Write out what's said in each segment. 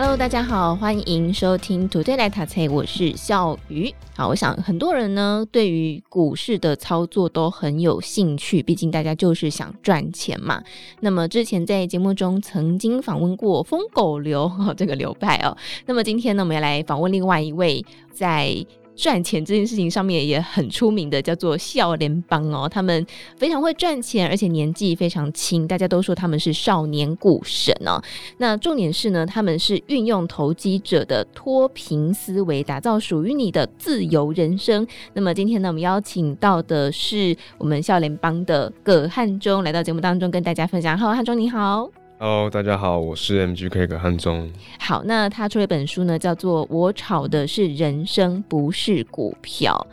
Hello，大家好，欢迎收听 Today 来读册，我是笑鱼。好，我想很多人呢对于股市的操作都很有兴趣，毕竟大家就是想赚钱嘛。那么之前在节目中曾经访问过疯狗流哦，这个流派哦。那么今天呢，我们要来访问另外一位在。赚钱这件事情上面也很出名的，叫做笑联帮哦，他们非常会赚钱，而且年纪非常轻，大家都说他们是少年股神哦。那重点是呢，他们是运用投机者的脱贫思维，打造属于你的自由人生。那么今天呢，我们邀请到的是我们笑联帮的葛汉中来到节目当中，跟大家分享。Hello，汉中你好。Hello，大家好，我是 MGK 葛汉中。好，那他出了一本书呢，叫做《我炒的是人生，不是股票》。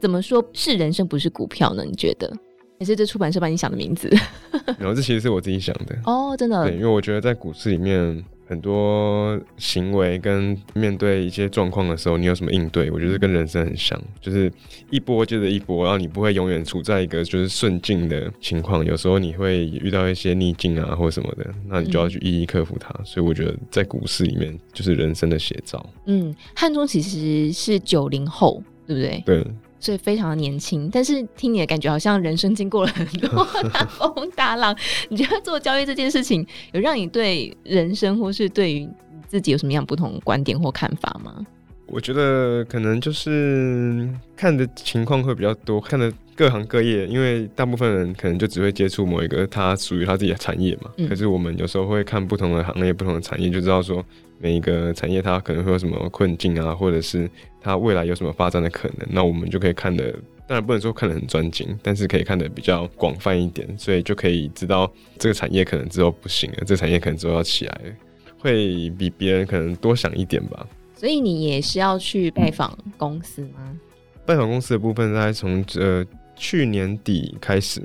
怎么说是人生，不是股票呢？你觉得？也是这出版社帮你想的名字？然后，这其实是我自己想的。哦，真的。对，因为我觉得在股市里面。很多行为跟面对一些状况的时候，你有什么应对？我觉得跟人生很像，就是一波接着一波，然后你不会永远处在一个就是顺境的情况，有时候你会遇到一些逆境啊或什么的，那你就要去一一克服它。嗯、所以我觉得在股市里面就是人生的写照。嗯，汉中其实是九零后，对不对？对。所以非常的年轻，但是听你的感觉好像人生经过了很多大风大浪。你觉得做交易这件事情，有让你对人生或是对于自己有什么样不同的观点或看法吗？我觉得可能就是看的情况会比较多，看的各行各业，因为大部分人可能就只会接触某一个他属于他自己的产业嘛。嗯。可是我们有时候会看不同的行业、不同的产业，就知道说每一个产业它可能会有什么困境啊，或者是。它未来有什么发展的可能？那我们就可以看的，当然不能说看得很专精，但是可以看得比较广泛一点，所以就可以知道这个产业可能之后不行了，这个产业可能之后要起来了，会比别人可能多想一点吧。所以你也是要去拜访公司吗？嗯、拜访公司的部分，大概从呃去年底开始，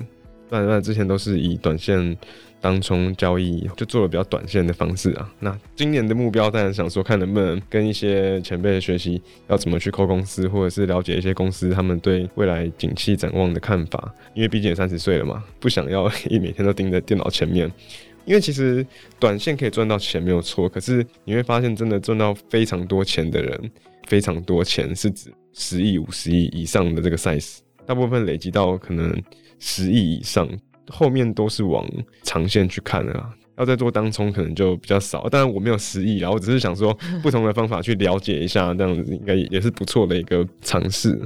不然之前都是以短线。当冲交易就做了比较短线的方式啊。那今年的目标当然想说，看能不能跟一些前辈学习，要怎么去扣公司，或者是了解一些公司他们对未来景气展望的看法。因为毕竟也三十岁了嘛，不想要一每天都盯着电脑前面。因为其实短线可以赚到钱没有错，可是你会发现真的赚到非常多钱的人，非常多钱是指十亿、五十亿以上的这个 size，大部分累积到可能十亿以上。后面都是往长线去看的啊，要再做当冲可能就比较少。当然我没有失忆啊，我只是想说不同的方法去了解一下，这样子应该也是不错的一个尝试。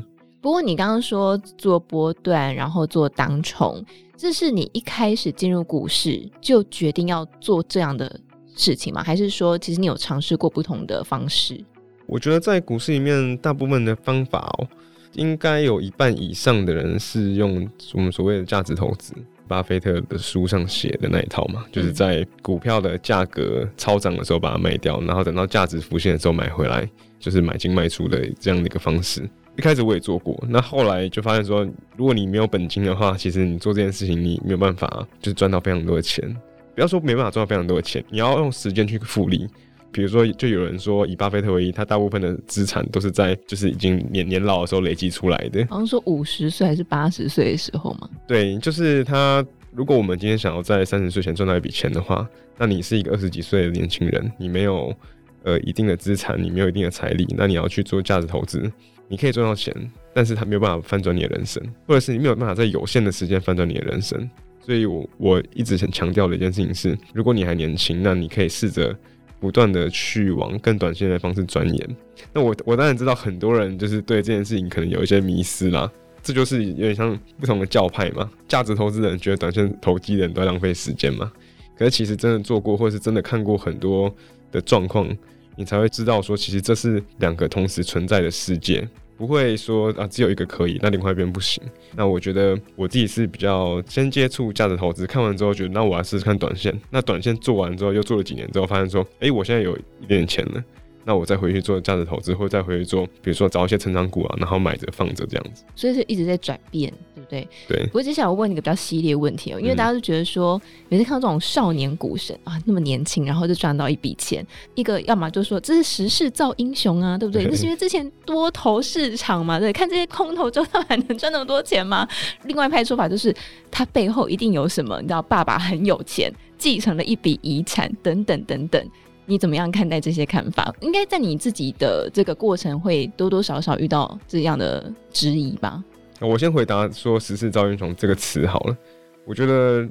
不过你刚刚说做波段，然后做当冲，这是你一开始进入股市就决定要做这样的事情吗？还是说其实你有尝试过不同的方式？我觉得在股市里面，大部分的方法哦，应该有一半以上的人是用我们所谓的价值投资。巴菲特的书上写的那一套嘛，就是在股票的价格超涨的时候把它卖掉，然后等到价值浮现的时候买回来，就是买进卖出的这样的一个方式。一开始我也做过，那后来就发现说，如果你没有本金的话，其实你做这件事情你没有办法就是赚到非常多的钱。不要说没办法赚到非常多的钱，你要用时间去复利。比如说，就有人说以巴菲特为例，他大部分的资产都是在就是已经年年老的时候累积出来的。好像说五十岁还是八十岁的时候嘛。对，就是他。如果我们今天想要在三十岁前赚到一笔钱的话，那你是一个二十几岁的年轻人，你没有呃一定的资产，你没有一定的财力，那你要去做价值投资，你可以赚到钱，但是他没有办法翻转你的人生，或者是你没有办法在有限的时间翻转你的人生。所以我我一直很强调的一件事情是，如果你还年轻，那你可以试着。不断的去往更短线的方式钻研。那我我当然知道很多人就是对这件事情可能有一些迷思啦。这就是有点像不同的教派嘛。价值投资人觉得短线投机人都在浪费时间嘛。可是其实真的做过或是真的看过很多的状况，你才会知道说，其实这是两个同时存在的世界。不会说啊，只有一个可以，那另外一边不行。那我觉得我自己是比较先接触价值投资，看完之后觉得，那我来试试看短线。那短线做完之后，又做了几年之后，发现说，哎、我现在有一点点钱了，那我再回去做价值投资，或者再回去做，比如说找一些成长股啊，然后买着放着这样子。所以是一直在转变，对不不对？对。不过接下来我问你一个比较犀利的问题哦，因为大家都觉得说，每次看到这种少年股神啊，那么年轻，然后就赚到一笔钱，一个要么就说这是时势造英雄啊，对不对？那是因为之前多头市场嘛，对，看这些空头之后他还能赚那么多钱吗？另外一派说法就是他背后一定有什么，你知道，爸爸很有钱，继承了一笔遗产，等等等等。你怎么样看待这些看法？应该在你自己的这个过程会多多少少遇到这样的质疑吧？我先回答说“时势造英雄”这个词好了。我觉得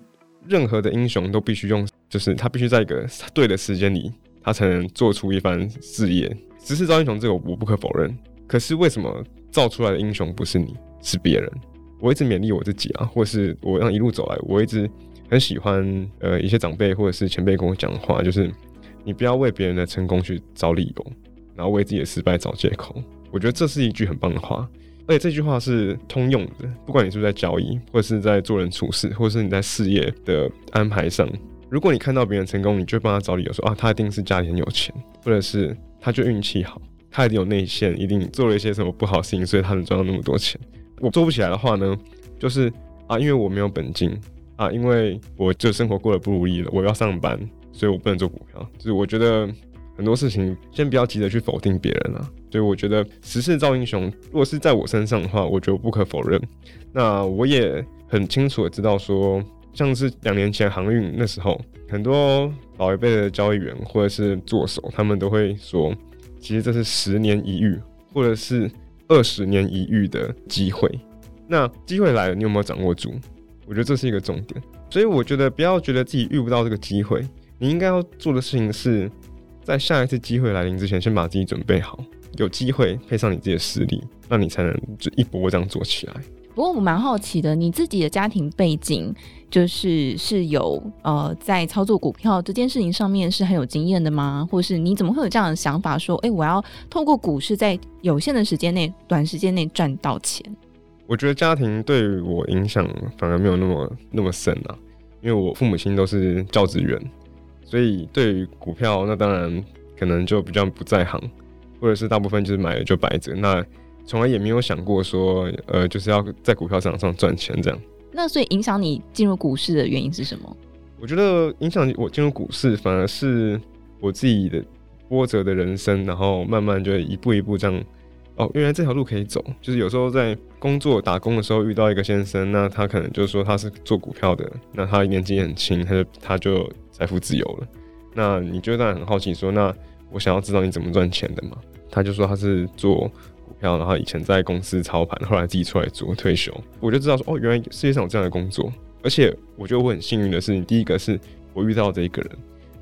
任何的英雄都必须用，就是他必须在一个对的时间里，他才能做出一番事业。时势造英雄这个我不可否认。可是为什么造出来的英雄不是你，是别人？我一直勉励我自己啊，或是我让一路走来，我一直很喜欢呃一些长辈或者是前辈跟我讲话，就是。你不要为别人的成功去找理由，然后为自己的失败找借口。我觉得这是一句很棒的话，而且这句话是通用的，不管你是不是在交易，或者是在做人处事，或者是你在事业的安排上。如果你看到别人成功，你就帮他找理由说啊，他一定是家里很有钱，或者是他就运气好，他一定有内线，一定做了一些什么不好的事情，所以他能赚到那么多钱。我做不起来的话呢，就是啊，因为我没有本金啊，因为我就生活过得不如意了，我要上班。所以我不能做股票，就是我觉得很多事情先不要急着去否定别人啊。所以我觉得时势造英雄，如果是在我身上的话，我觉得不可否认。那我也很清楚的知道说，像是两年前航运那时候，很多老一辈的交易员或者是作手，他们都会说，其实这是十年一遇，或者是二十年一遇的机会。那机会来了，你有没有掌握住？我觉得这是一个重点。所以我觉得不要觉得自己遇不到这个机会。你应该要做的事情是，在下一次机会来临之前，先把自己准备好。有机会配上你自己的实力，那你才能就一波这样做起来。不过我蛮好奇的，你自己的家庭背景就是是有呃在操作股票这件事情上面是很有经验的吗？或是你怎么会有这样的想法说，哎、欸，我要透过股市在有限的时间内、短时间内赚到钱？我觉得家庭对我影响反而没有那么那么深啊，因为我父母亲都是教职员。所以对于股票，那当然可能就比较不在行，或者是大部分就是买了就摆着，那从来也没有想过说，呃，就是要在股票市场上赚钱这样。那所以影响你进入股市的原因是什么？我觉得影响我进入股市，反而是我自己的波折的人生，然后慢慢就一步一步这样。哦，原来这条路可以走。就是有时候在工作打工的时候遇到一个先生，那他可能就说他是做股票的，那他年纪很轻，他就他就。财富自由了，那你就当然很好奇说，那我想要知道你怎么赚钱的嘛？他就说他是做股票，然后以前在公司操盘，后来自己出来做退休。我就知道说，哦，原来世界上有这样的工作，而且我觉得我很幸运的是，第一个是我遇到这一个人，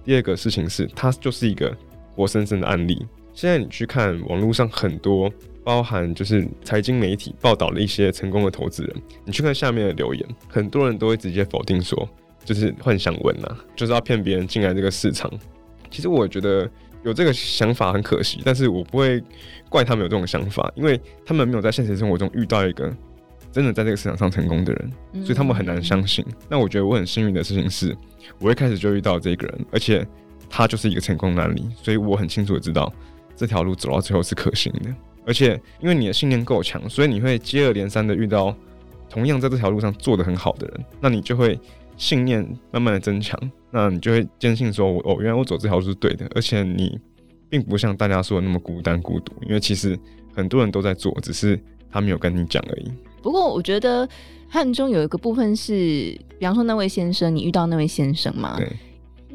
第二个事情是他就是一个活生生的案例。现在你去看网络上很多包含就是财经媒体报道的一些成功的投资人，你去看下面的留言，很多人都会直接否定说。就是幻想文呐、啊，就是要骗别人进来这个市场。其实我觉得有这个想法很可惜，但是我不会怪他们有这种想法，因为他们没有在现实生活中遇到一个真的在这个市场上成功的人，所以他们很难相信。那我觉得我很幸运的事情是，我一开始就遇到这个人，而且他就是一个成功的案例，所以我很清楚的知道这条路走到最后是可行的。而且因为你的信念够强，所以你会接二连三的遇到同样在这条路上做得很好的人，那你就会。信念慢慢的增强，那你就会坚信说，我哦，原来我走这条路是对的，而且你并不像大家说的那么孤单孤独，因为其实很多人都在做，只是他没有跟你讲而已。不过我觉得汉中有一个部分是，比方说那位先生，你遇到那位先生吗？对。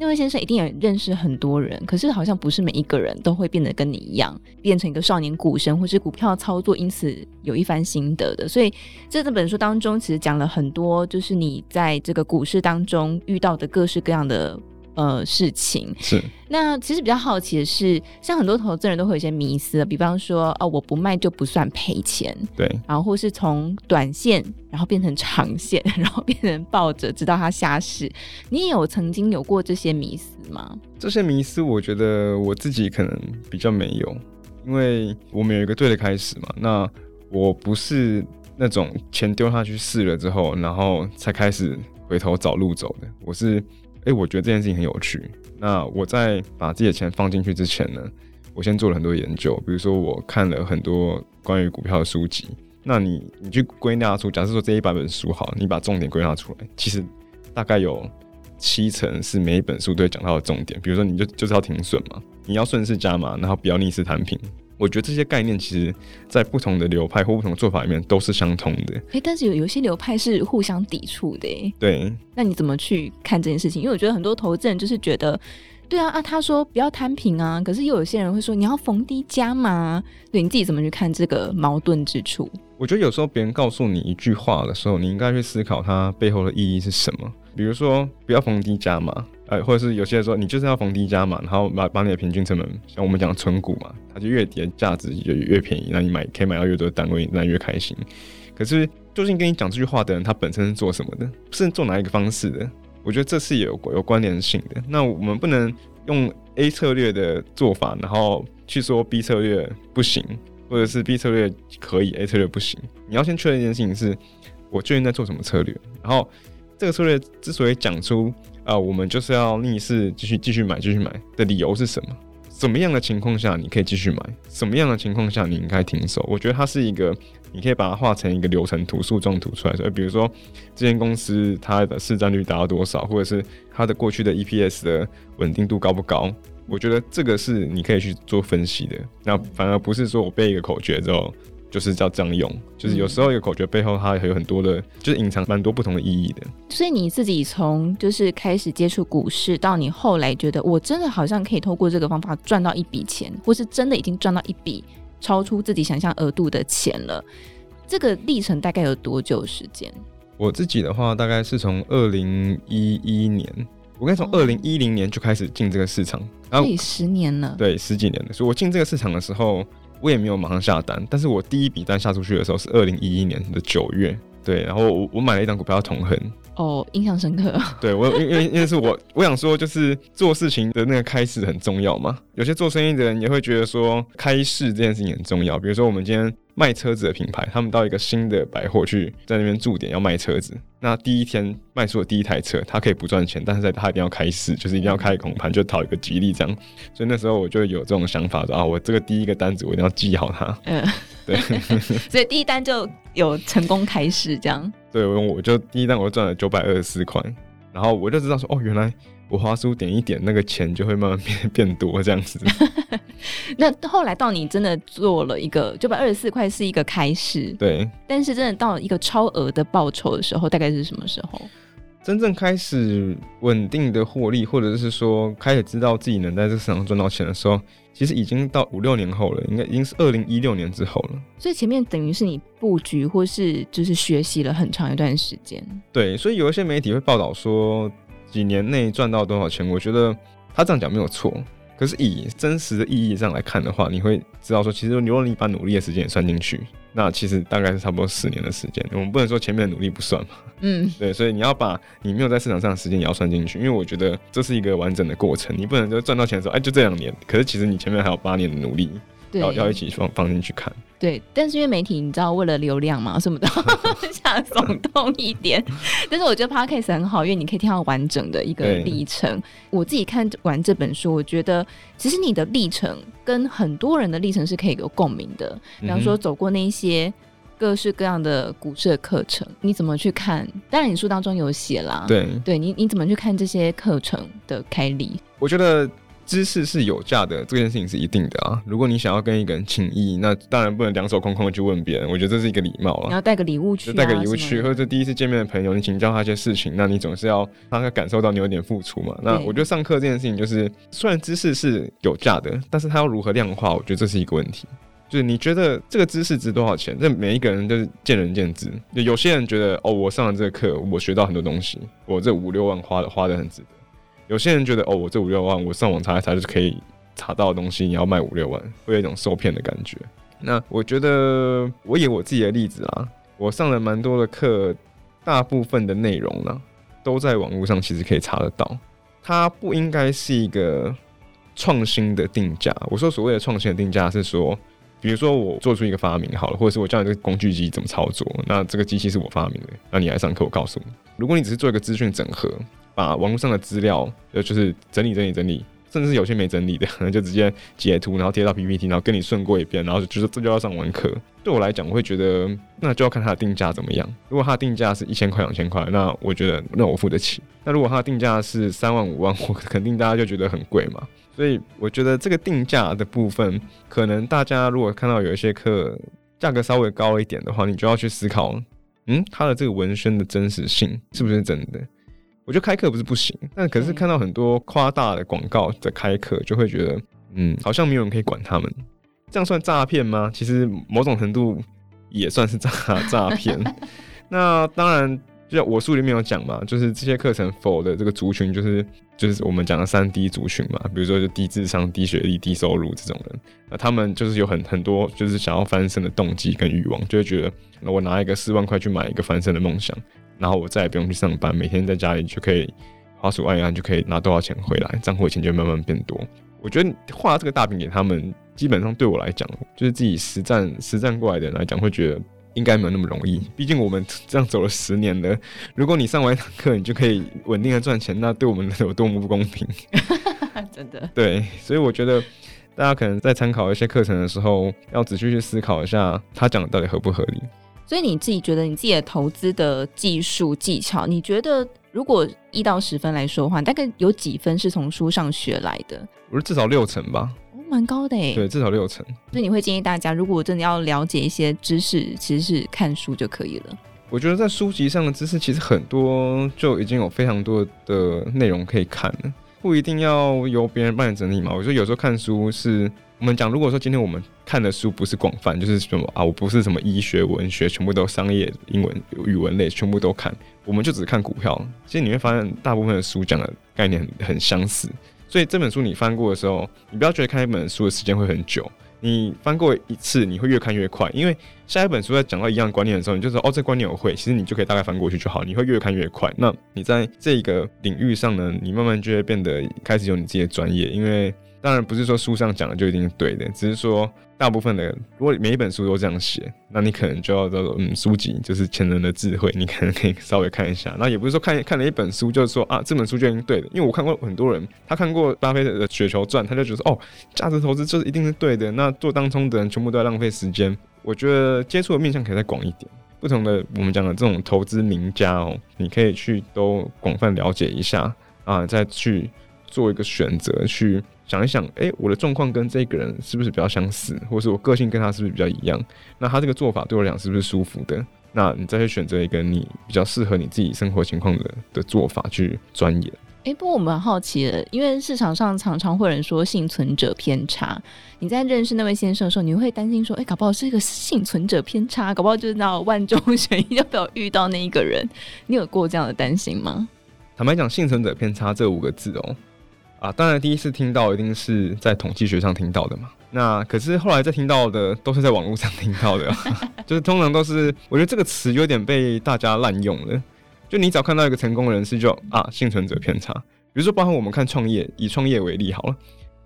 那位先生一定也认识很多人，可是好像不是每一个人都会变得跟你一样，变成一个少年股神，或是股票操作，因此有一番心得的。所以在这本书当中，其实讲了很多，就是你在这个股市当中遇到的各式各样的。呃，事情是。那其实比较好奇的是，像很多投资人都会有一些迷思，比方说，哦，我不卖就不算赔钱，对。然后或是从短线，然后变成长线，然后变成抱着直到它下市。你也有曾经有过这些迷思吗？这些迷思，我觉得我自己可能比较没有，因为我们有一个对的开始嘛。那我不是那种钱丢下去试了之后，然后才开始回头找路走的，我是。哎、我觉得这件事情很有趣。那我在把自己的钱放进去之前呢，我先做了很多研究，比如说我看了很多关于股票的书籍。那你你去归纳出，假设说这一百本书好，你把重点归纳出来，其实大概有七成是每一本书都会讲到的重点。比如说，你就就是要停损嘛，你要顺势加码，然后不要逆势摊平。我觉得这些概念其实，在不同的流派或不同的做法里面都是相通的。哎、欸，但是有有些流派是互相抵触的。对，那你怎么去看这件事情？因为我觉得很多投资人就是觉得，对啊啊，他说不要摊平啊，可是又有些人会说你要逢低加码。对，你自己怎么去看这个矛盾之处？我觉得有时候别人告诉你一句话的时候，你应该去思考它背后的意义是什么。比如说，不要逢低加码。呃，或者是有些人说，你就是要逢低加嘛，然后把把你的平均成本，像我们讲存股嘛，它就越跌价值就越便宜，那你买可以买到越多的单位，那越开心。可是究竟跟你讲这句话的人，他本身是做什么的？是做哪一个方式的？我觉得这是有有关联性的。那我们不能用 A 策略的做法，然后去说 B 策略不行，或者是 B 策略可以，A 策略不行。你要先确认一件事情是，我究竟在做什么策略，然后这个策略之所以讲出。啊、我们就是要逆势继续继续买，继续买的理由是什么？什么样的情况下你可以继续买？什么样的情况下你应该停手？我觉得它是一个，你可以把它画成一个流程图、树状图出来。所以，比如说这间公司它的市占率达到多少，或者是它的过去的 EPS 的稳定度高不高？我觉得这个是你可以去做分析的。那反而不是说我背一个口诀之后。就是叫这样用，就是有时候一个口诀背后它还有很多的，就是隐藏蛮多不同的意义的。所以你自己从就是开始接触股市，到你后来觉得我真的好像可以透过这个方法赚到一笔钱，或是真的已经赚到一笔超出自己想象额度的钱了，这个历程大概有多久时间？我自己的话，大概是从二零一一年，我应该从二零一零年就开始进这个市场，然后十年了，对，十几年了。所以我进这个市场的时候。我也没有马上下单，但是我第一笔单下出去的时候是二零一一年的九月，对，然后我我买了一张股票同恒，哦，印象深刻。对我，因为因为是我我想说，就是做事情的那个开始很重要嘛。有些做生意的人也会觉得说，开市这件事情很重要。比如说我们今天。卖车子的品牌，他们到一个新的百货去，在那边驻点要卖车子。那第一天卖出的第一台车，他可以不赚钱，但是在他一定要开市，就是一定要开红盘，就讨一个吉利这样。所以那时候我就有这种想法，说啊，我这个第一个单子我一定要记好它。嗯，对。所以第一单就有成功开始这样。对，我就第一单我就赚了九百二十四块，然后我就知道说，哦，原来。我花书点一点，那个钱就会慢慢变变多，这样子。那后来到你真的做了一个九百二十四块是一个开始，对。但是真的到一个超额的报酬的时候，大概是什么时候？真正开始稳定的获利，或者是说开始知道自己能在这个市场赚到钱的时候，其实已经到五六年后了，应该已经是二零一六年之后了。所以前面等于是你布局或是就是学习了很长一段时间。对，所以有一些媒体会报道说。几年内赚到多少钱？我觉得他这样讲没有错。可是以真实的意义上来看的话，你会知道说，其实如果你把努力的时间也算进去，那其实大概是差不多十年的时间。我们不能说前面的努力不算嘛。嗯，对，所以你要把你没有在市场上的时间也要算进去，因为我觉得这是一个完整的过程。你不能就赚到钱的时候，哎，就这两年。可是其实你前面还有八年的努力，要要一起放放进去看。对，但是因为媒体你知道，为了流量嘛，什么的 想耸动一点。但是我觉得 Podcast 很好，因为你可以听到完整的一个历程。我自己看完这本书，我觉得其实你的历程跟很多人的历程是可以有共鸣的。比方说，走过那些各式各样的股市的课程，你怎么去看？当然，你书当中有写啦。对，对你你怎么去看这些课程的开立？我觉得。知识是有价的，这件事情是一定的啊。如果你想要跟一个人请益，那当然不能两手空空的去问别人。我觉得这是一个礼貌啊。你要带个礼物去，带个礼物去，或者第一次见面的朋友，你请教他一些事情，那你总是要让他感受到你有点付出嘛。那我觉得上课这件事情，就是虽然知识是有价的，但是他要如何量化，我觉得这是一个问题。就是你觉得这个知识值多少钱？这每一个人都是见仁见智。就有些人觉得哦，我上了这个课，我学到很多东西，我这五六万花的花的很值得。有些人觉得哦，我这五六万，我上网查一查就是可以。查到的东西你要卖五六万，会有一种受骗的感觉。那我觉得我以我自己的例子啊，我上了蛮多的课，大部分的内容呢都在网络上其实可以查得到。它不应该是一个创新的定价。我说所谓的创新的定价是说，比如说我做出一个发明好了，或者是我教你这个工具机怎么操作，那这个机器是我发明的，那你来上课我告诉你。如果你只是做一个资讯整合，把网络上的资料呃就是整理整理整理。甚至是有些没整理的，可能就直接截图，然后贴到 PPT，然后跟你顺过一遍，然后就是这就要上完课。对我来讲，我会觉得那就要看它的定价怎么样。如果它的定价是一千块、两千块，那我觉得那我付得起。那如果它的定价是三万、五万，我肯定大家就觉得很贵嘛。所以我觉得这个定价的部分，可能大家如果看到有一些课价格稍微高一点的话，你就要去思考，嗯，它的这个文宣的真实性是不是真的？我觉得开课不是不行，但可是看到很多夸大的广告的开课，就会觉得，嗯，好像没有人可以管他们。这样算诈骗吗？其实某种程度也算是诈 诈骗。那当然，就像我书里面有讲嘛，就是这些课程 for 的这个族群，就是就是我们讲的三低族群嘛，比如说就低智商、低学历、低收入这种人，那他们就是有很很多就是想要翻身的动机跟欲望，就会觉得我拿一个四万块去买一个翻身的梦想。然后我再也不用去上班，每天在家里就可以花鼠按一按，就可以拿多少钱回来，账户钱就慢慢变多。我觉得画这个大饼给他们，基本上对我来讲，就是自己实战实战过来的人来讲，会觉得应该没有那么容易。毕竟我们这样走了十年了，如果你上完一堂课，你就可以稳定的赚钱，那对我们有多么不公平？真的。对，所以我觉得大家可能在参考一些课程的时候，要仔细去思考一下，他讲的到底合不合理。所以你自己觉得你自己的投资的技术技巧，你觉得如果一到十分来说的话，大概有几分是从书上学来的？我觉得至少六成吧，哦，蛮高的诶。对，至少六成。所以你会建议大家，如果真的要了解一些知识，其实是看书就可以了。我觉得在书籍上的知识其实很多，就已经有非常多的内容可以看了，不一定要由别人帮你整理嘛。我觉得有时候看书是。我们讲，如果说今天我们看的书不是广泛，就是什么啊，我不是什么医学、文学，全部都商业、英文、语文类，全部都看，我们就只看股票。其实你会发现，大部分的书讲的概念很很相似。所以这本书你翻过的时候，你不要觉得看一本书的时间会很久，你翻过一次，你会越看越快，因为下一本书在讲到一样观念的时候，你就说哦，这观念我会，其实你就可以大概翻过去就好，你会越看越快。那你在这个领域上呢，你慢慢就会变得开始有你自己的专业，因为。当然不是说书上讲的就一定是对的，只是说大部分的，如果每一本书都这样写，那你可能就要叫做嗯，书籍就是前人的智慧，你可能可以稍微看一下。那也不是说看看了一本书就是说啊，这本书就一定对的，因为我看过很多人，他看过巴菲特的《雪球传》，他就觉得哦，价值投资就是一定是对的。那做当冲的人全部都在浪费时间。我觉得接触的面向可以再广一点，不同的我们讲的这种投资名家哦，你可以去都广泛了解一下啊，再去做一个选择去。想一想，哎、欸，我的状况跟这个人是不是比较相似，或是我个性跟他是不是比较一样？那他这个做法对我来讲是不是舒服的？那你再去选择一个你比较适合你自己生活情况的的做法去钻研。哎、欸，不过我们蛮好奇的，因为市场上常常会有人说幸存者偏差。你在认识那位先生的时候，你会担心说，哎、欸，搞不好是一个幸存者偏差，搞不好就是那万中选一，要不要遇到那一个人？你有过这样的担心吗？坦白讲，幸存者偏差这五个字哦、喔。啊，当然第一次听到一定是在统计学上听到的嘛。那可是后来再听到的都是在网络上听到的，就是通常都是我觉得这个词有点被大家滥用了。就你只要看到一个成功人士就，就啊幸存者偏差。比如说，包括我们看创业，以创业为例好了，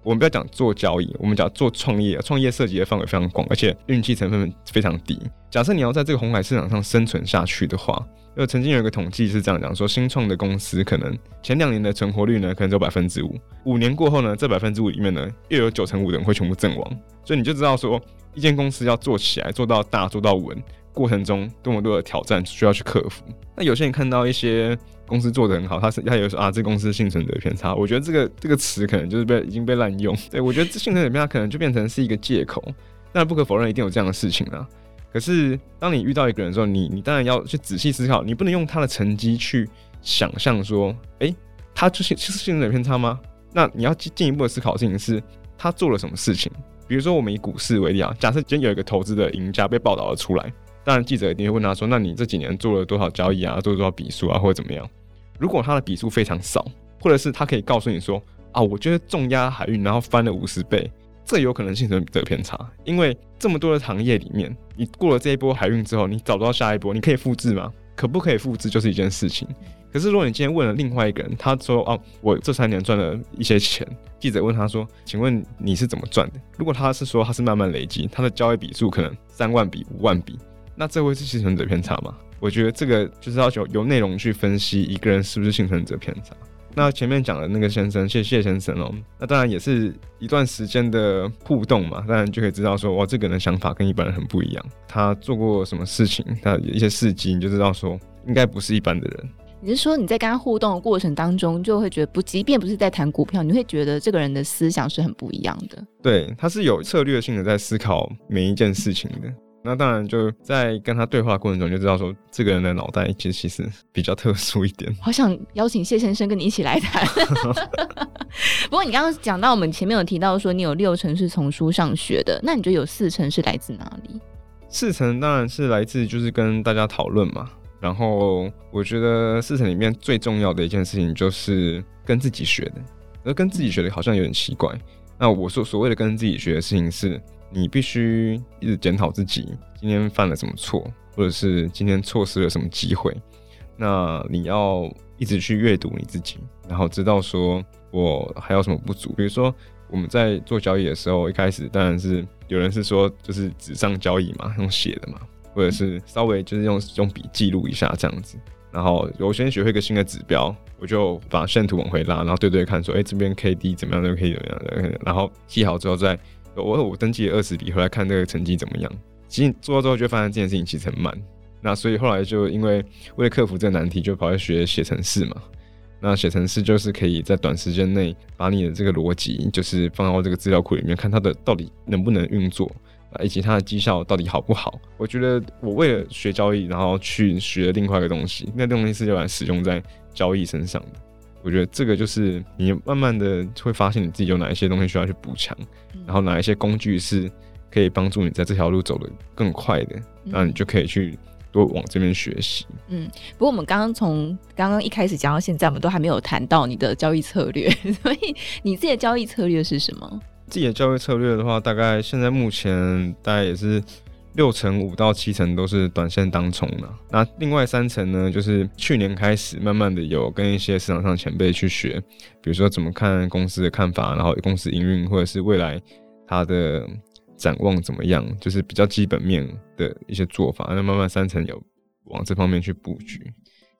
我们不要讲做交易，我们讲做创业，创业涉及的范围非常广，而且运气成分非常低。假设你要在这个红海市场上生存下去的话。就曾经有一个统计是这样讲说，新创的公司可能前两年的存活率呢，可能只有百分之五，五年过后呢，这百分之五里面呢，又有九成五的人会全部阵亡。所以你就知道说，一间公司要做起来，做到大，做到稳，过程中多么多的挑战需要去克服。那有些人看到一些公司做得很好，他是他有说啊，这公司幸存者偏差。我觉得这个这个词可能就是被已经被滥用。对，我觉得这幸存者偏差可能就变成是一个借口。但不可否认，一定有这样的事情啊。可是，当你遇到一个人的时候，你你当然要去仔细思考，你不能用他的成绩去想象说，哎、他就是就是幸存者偏差吗？那你要进进一步的思考的事情是，他做了什么事情？比如说，我们以股市为例啊，假设今天有一个投资的赢家被报道了出来，当然记者一定会问他说，那你这几年做了多少交易啊？做了多少笔数啊？或者怎么样？如果他的笔数非常少，或者是他可以告诉你说，啊，我觉得重压海运，然后翻了五十倍。这有可能幸存者偏差，因为这么多的行业里面，你过了这一波海运之后，你找不到下一波，你可以复制吗？可不可以复制就是一件事情。可是如果你今天问了另外一个人，他说：“哦，我这三年赚了一些钱。”记者问他说：“请问你是怎么赚的？”如果他是说他是慢慢累积，他的交易笔数可能三万笔、五万笔，那这会是幸存者偏差吗？我觉得这个就是要求由内容去分析一个人是不是幸存者偏差。那前面讲的那个先生谢谢先生哦、喔，那当然也是一段时间的互动嘛，当然就可以知道说，哇，这个人的想法跟一般人很不一样。他做过什么事情，他有一些事迹，你就知道说，应该不是一般的人。你是说你在跟他互动的过程当中，就会觉得不，即便不是在谈股票，你会觉得这个人的思想是很不一样的。对，他是有策略性的在思考每一件事情的。那当然就在跟他对话的过程中，就知道说这个人的脑袋其实其实比较特殊一点。好想邀请谢先生跟你一起来谈。不过你刚刚讲到我们前面有提到说你有六成是从书上学的，那你觉得有四成是来自哪里？四成当然是来自就是跟大家讨论嘛。然后我觉得四成里面最重要的一件事情就是跟自己学的，而跟自己学的好像有点奇怪。那我所所谓的跟自己学的事情是，你必须一直检讨自己今天犯了什么错，或者是今天错失了什么机会。那你要一直去阅读你自己，然后知道说我还有什么不足。比如说我们在做交易的时候，一开始当然是有人是说就是纸上交易嘛，用写的嘛。或者是稍微就是用用笔记录一下这样子，然后我先学会一个新的指标，我就把线图往回拉，然后对对看说，哎、这边 K D 怎么样，这边 K 怎么样，然后记好之后再我我登记了二十笔回来看这个成绩怎么样。其实做到之后就发现这件事情其实很慢，那所以后来就因为为了克服这个难题，就跑去学写程式嘛。那写程式就是可以在短时间内把你的这个逻辑就是放到这个资料库里面，看它的到底能不能运作。以及它的绩效到底好不好？我觉得我为了学交易，然后去学另外一个东西，那东西是用来使用在交易身上的。我觉得这个就是你慢慢的会发现你自己有哪一些东西需要去补强，然后哪一些工具是可以帮助你在这条路走得更快的，那你就可以去多往这边学习。嗯，不过我们刚刚从刚刚一开始讲到现在，我们都还没有谈到你的交易策略，所以你自己的交易策略是什么？自己的交易策略的话，大概现在目前大概也是六成五到七成都是短线当冲的。那另外三层呢，就是去年开始慢慢的有跟一些市场上前辈去学，比如说怎么看公司的看法，然后公司营运或者是未来它的展望怎么样，就是比较基本面的一些做法。那慢慢三层有往这方面去布局。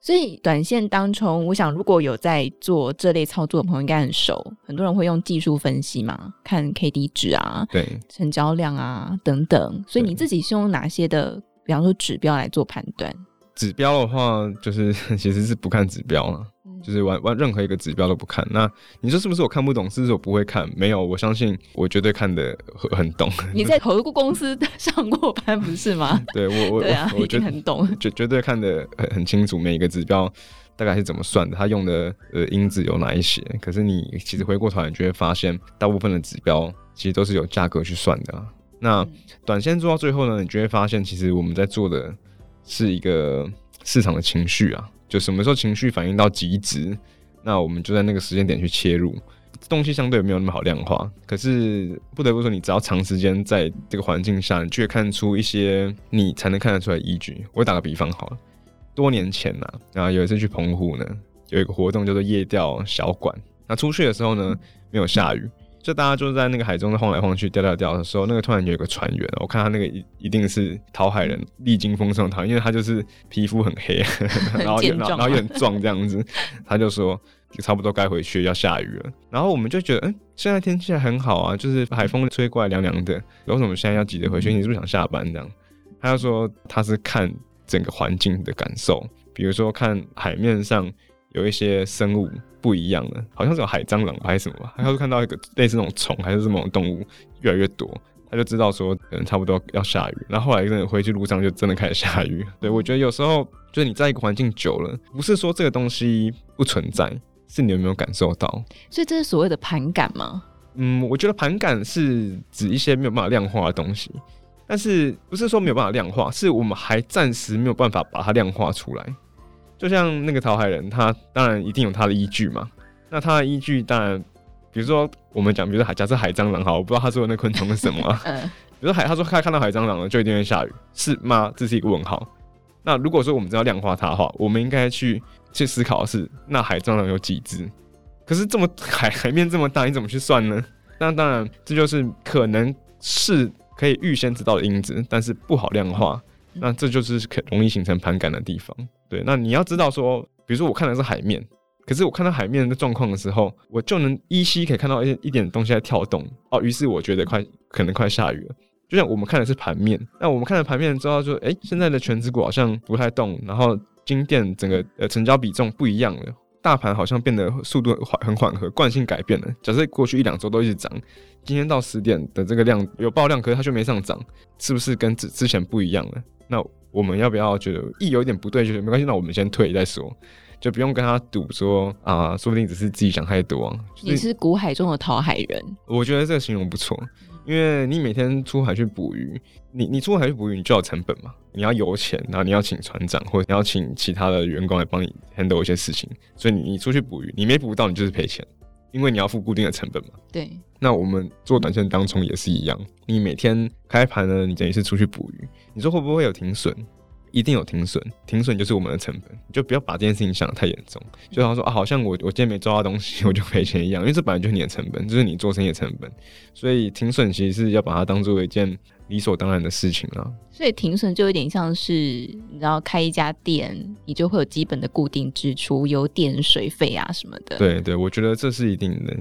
所以短线当中，我想如果有在做这类操作的朋友应该很熟，很多人会用技术分析嘛，看 K D 值啊，对，成交量啊等等。所以你自己是用哪些的，比方说指标来做判断？指标的话，就是 其实是不看指标了。就是玩玩任何一个指标都不看，那你说是不是我看不懂？是不是我不会看？没有，我相信我绝对看得很懂。你在投顾公司上过班不是吗？对我我对啊，我觉得很懂，绝绝对看得很很清楚，每一个指标大概是怎么算的，它用的呃因子有哪一些。可是你其实回过头来，你就会发现，大部分的指标其实都是有价格去算的。那短线做到最后呢，你就会发现，其实我们在做的是一个市场的情绪啊。就什么时候情绪反应到极值，那我们就在那个时间点去切入。东西相对没有那么好量化，可是不得不说，你只要长时间在这个环境下，你就会看出一些你才能看得出来依据。我打个比方好了，多年前呐、啊，然后有一次去澎湖呢，有一个活动叫做夜钓小馆。那出去的时候呢，没有下雨。就大家就在那个海中晃来晃去，钓钓钓的时候，那个突然有一个船员，我看他那个一一定是讨海人，历经风霜讨，因为他就是皮肤很黑，然后然后然后又很壮这样子，他就说就差不多该回去要下雨了。然后我们就觉得，嗯、欸，现在天气还很好啊，就是海风吹过来凉凉的，为什么现在要急着回去？你是不是想下班这样？他就说他是看整个环境的感受，比如说看海面上有一些生物。不一样了，好像是有海蟑螂还是什么吧？他就看到一个类似那种虫还是这种动物越来越多，他就知道说可能差不多要下雨。然后后来真的回去路上就真的开始下雨。对，我觉得有时候就是你在一个环境久了，不是说这个东西不存在，是你有没有感受到？所以这是所谓的盘感吗？嗯，我觉得盘感是指一些没有办法量化的东西，但是不是说没有办法量化，是我们还暂时没有办法把它量化出来。就像那个讨海人，他当然一定有他的依据嘛。那他的依据当然，比如说我们讲，比如说海，假设海蟑螂哈，我不知道他说的那昆虫是什么啊。比如说海，他说他看到海蟑螂了，就一定会下雨，是吗？这是一个问号。那如果说我们真要量化它的话，我们应该去去思考的是，那海蟑螂有几只？可是这么海海面这么大，你怎么去算呢？那当然，这就是可能是可以预先知道的因子，但是不好量化。那这就是可容易形成盘感的地方。对，那你要知道说，比如说我看的是海面，可是我看到海面的状况的时候，我就能依稀可以看到一一点东西在跳动哦。于是我觉得快可能快下雨了。就像我们看的是盘面，那我们看了盘面之后就，哎，现在的全指股好像不太动，然后金店整个呃成交比重不一样了，大盘好像变得速度缓很缓和，惯性改变了。假设过去一两周都一直涨，今天到十点的这个量有爆量，可是它却没上涨，是不是跟之之前不一样了？那我们要不要觉得一有一点不对，就是没关系，那我们先退再说。就不用跟他赌说啊，说不定只是自己想太多啊。你是股海中的淘海人，我觉得这个形容不错，因为你每天出海去捕鱼，你你出海去捕鱼，你就要成本嘛，你要油钱，然后你要请船长，或者你要请其他的员工来帮你 handle 一些事情，所以你你出去捕鱼，你没捕到，你就是赔钱，因为你要付固定的成本嘛。对。那我们做短线当中也是一样，你每天开盘呢，你等于是出去捕鱼，你说会不会有停损？一定有停损，停损就是我们的成本，就不要把这件事情想得太严重。就好像说啊，好像我我今天没抓到东西，我就赔钱一样，因为这本来就是你的成本，就是你做生意的成本，所以停损其实是要把它当做一件理所当然的事情啊，所以停损就有点像是，你知道开一家店，你就会有基本的固定支出，有点水费啊什么的。对对，我觉得这是一定的，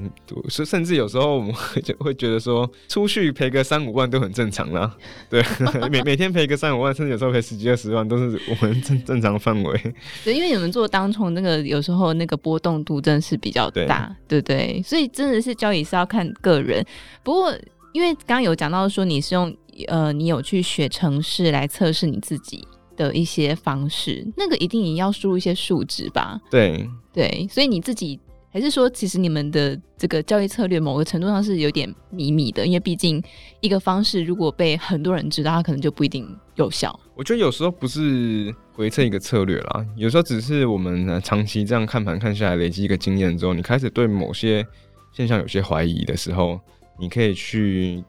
甚甚至有时候我们会会觉得说，出去赔个三五万都很正常啦。对，每每天赔个三五万，甚至有时候赔十几二十万，都是我们正正常范围。对，因为你们做当冲那个，有时候那个波动度真的是比较大，对，对对，所以真的是交易是要看个人。不过因为刚刚有讲到说你是用。呃，你有去学程式来测试你自己的一些方式，那个一定也要输入一些数值吧？对对，所以你自己还是说，其实你们的这个交易策略某个程度上是有点秘密的，因为毕竟一个方式如果被很多人知道，它可能就不一定有效。我觉得有时候不是回测一个策略啦，有时候只是我们长期这样看盘看下来，累积一个经验之后，你开始对某些现象有些怀疑的时候，你可以去。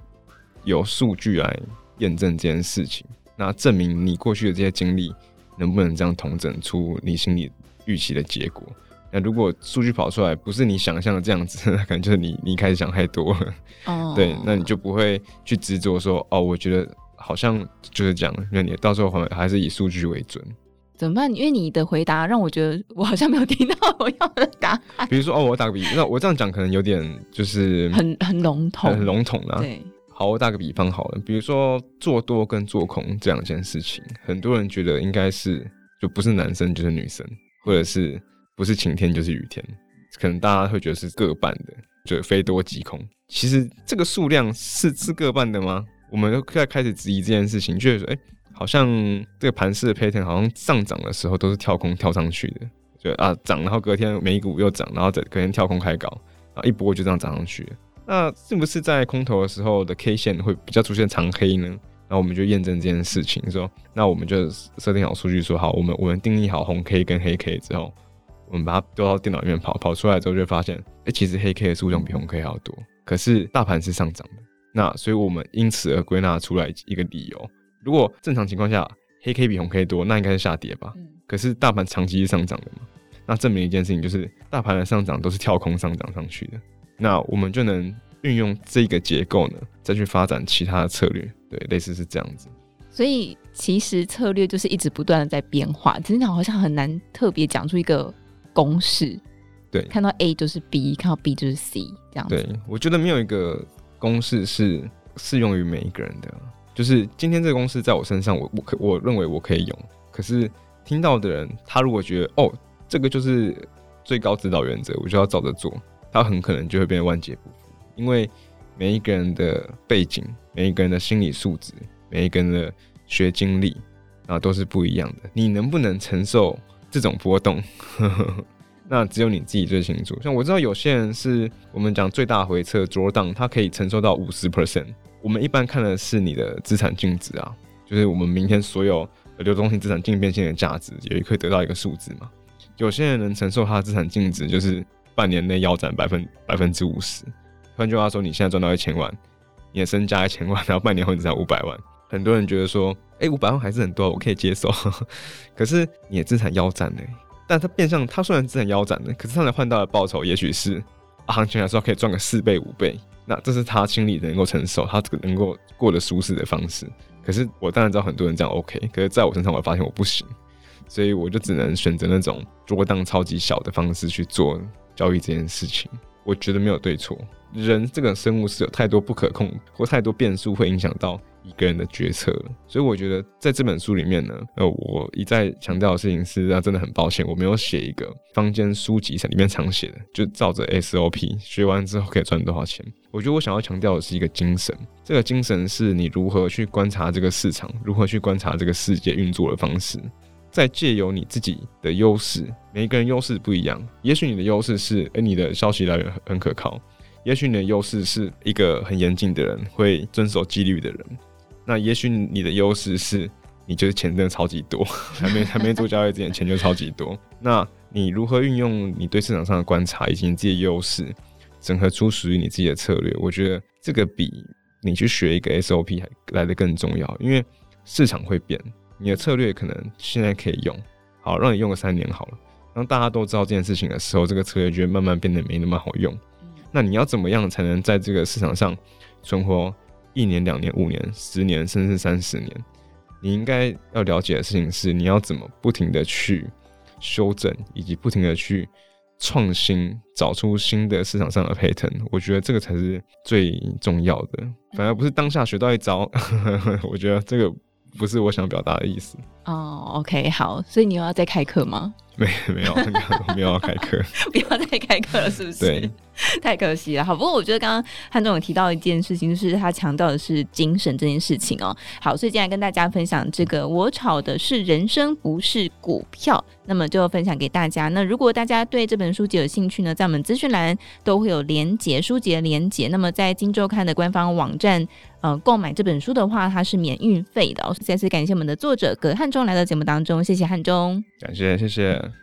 有数据来验证这件事情，那证明你过去的这些经历能不能这样统整出你心里预期的结果？那如果数据跑出来不是你想象的这样子，那可能就是你你一开始想太多了。哦，oh. 对，那你就不会去执着说哦，我觉得好像就是这样，那你到时候还还是以数据为准。怎么办？因为你的回答让我觉得我好像没有听到我要的答案。比如说哦，我打个比，那我这样讲可能有点就是很很笼统，很笼统啦。对。好，我打个比方好了，比如说做多跟做空这两件事情，很多人觉得应该是就不是男生就是女生，或者是不是晴天就是雨天，可能大家会觉得是各半的，就非多即空。其实这个数量是是各半的吗？我们都在开始质疑这件事情，觉得说，哎，好像这个盘式的 pattern 好像上涨的时候都是跳空跳上去的，就啊涨，然后隔天美股又涨，然后再隔天跳空开高，然后一波就这样涨上去。那是不是在空头的时候的 K 线会比较出现长黑呢？那我们就验证这件事情，说那我们就设定好数据，说好，我们我们定义好红 K 跟黑 K 之后，我们把它丢到电脑里面跑，跑出来之后就发现，哎、其实黑 K 的数量比红 K 还要多，可是大盘是上涨的。那所以我们因此而归纳出来一个理由：如果正常情况下黑 K 比红 K 多，那应该是下跌吧？可是大盘长期是上涨的嘛？那证明一件事情，就是大盘的上涨都是跳空上涨上去的。那我们就能运用这个结构呢，再去发展其他的策略，对，类似是这样子。所以其实策略就是一直不断的在变化，真的好像很难特别讲出一个公式。对，看到 A 就是 B，看到 B 就是 C，这样子。对，我觉得没有一个公式是适用于每一个人的。就是今天这个公式在我身上，我我可我认为我可以用，可是听到的人，他如果觉得哦，这个就是最高指导原则，我就要照着做。他很可能就会变得万劫不复，因为每一个人的背景、每一个人的心理素质、每一个人的学经历啊，都是不一样的。你能不能承受这种波动？那只有你自己最清楚。像我知道有些人是我们讲最大回撤 drawdown，他可以承受到五十 percent。我们一般看的是你的资产净值啊，就是我们明天所有流动性资产净变现的价值，也可以得到一个数字嘛。有些人能承受他的资产净值，就是。半年内腰斩百分百分之五十，换句话说，你现在赚到一千万，你的身家一千万，然后半年后只才五百万。很多人觉得说，哎、欸，五百万还是很多，我可以接受。可是你的资产腰斩了，但他变相，他虽然资产腰斩了，可是他能换到的报酬，也许是行情来说可以赚个四倍五倍。那这是他心里能够承受，他能够过得舒适的方式。可是我当然知道很多人这样 OK，可是在我身上，我发现我不行。所以我就只能选择那种波动超级小的方式去做交易这件事情。我觉得没有对错，人这个生物是有太多不可控或太多变数会影响到一个人的决策，所以我觉得在这本书里面呢，呃，我一再强调的事情是，啊，真的很抱歉，我没有写一个坊间书籍里面常写的，就照着 SOP 学完之后可以赚多少钱。我觉得我想要强调的是一个精神，这个精神是你如何去观察这个市场，如何去观察这个世界运作的方式。再借由你自己的优势，每一个人优势不一样。也许你的优势是，诶、你的消息来源很可靠；也许你的优势是一个很严谨的人，会遵守纪律的人。那也许你的优势是，你就是钱真的超级多，还没还没做交易之前，钱就超级多。那你如何运用你对市场上的观察以及你自己的优势，整合出属于你自己的策略？我觉得这个比你去学一个 SOP 还来的更重要，因为市场会变。你的策略可能现在可以用，好，让你用个三年好了。当大家都知道这件事情的时候，这个策略就会慢慢变得没那么好用。那你要怎么样才能在这个市场上存活一年、两年、五年、十年，甚至三十年？你应该要了解的事情是，你要怎么不停的去修整，以及不停的去创新，找出新的市场上的 pattern。我觉得这个才是最重要的，反而不是当下学到一招。我觉得这个。不是我想表达的意思哦。Oh, OK，好，所以你又要再开课吗？没，没有，没有要开课，不要再开课了，是不是？对，太可惜了。好，不过我觉得刚刚汉中有提到一件事情，就是他强调的是精神这件事情哦。好，所以今天跟大家分享这个，我炒的是人生，不是股票。那么就分享给大家。那如果大家对这本书籍有兴趣呢，在我们资讯栏都会有连结，书籍的连结。那么在今周刊的官方网站，呃，购买这本书的话，它是免运费的哦。再次感谢我们的作者葛汉中来到节目当中，谢谢汉中，感谢谢谢。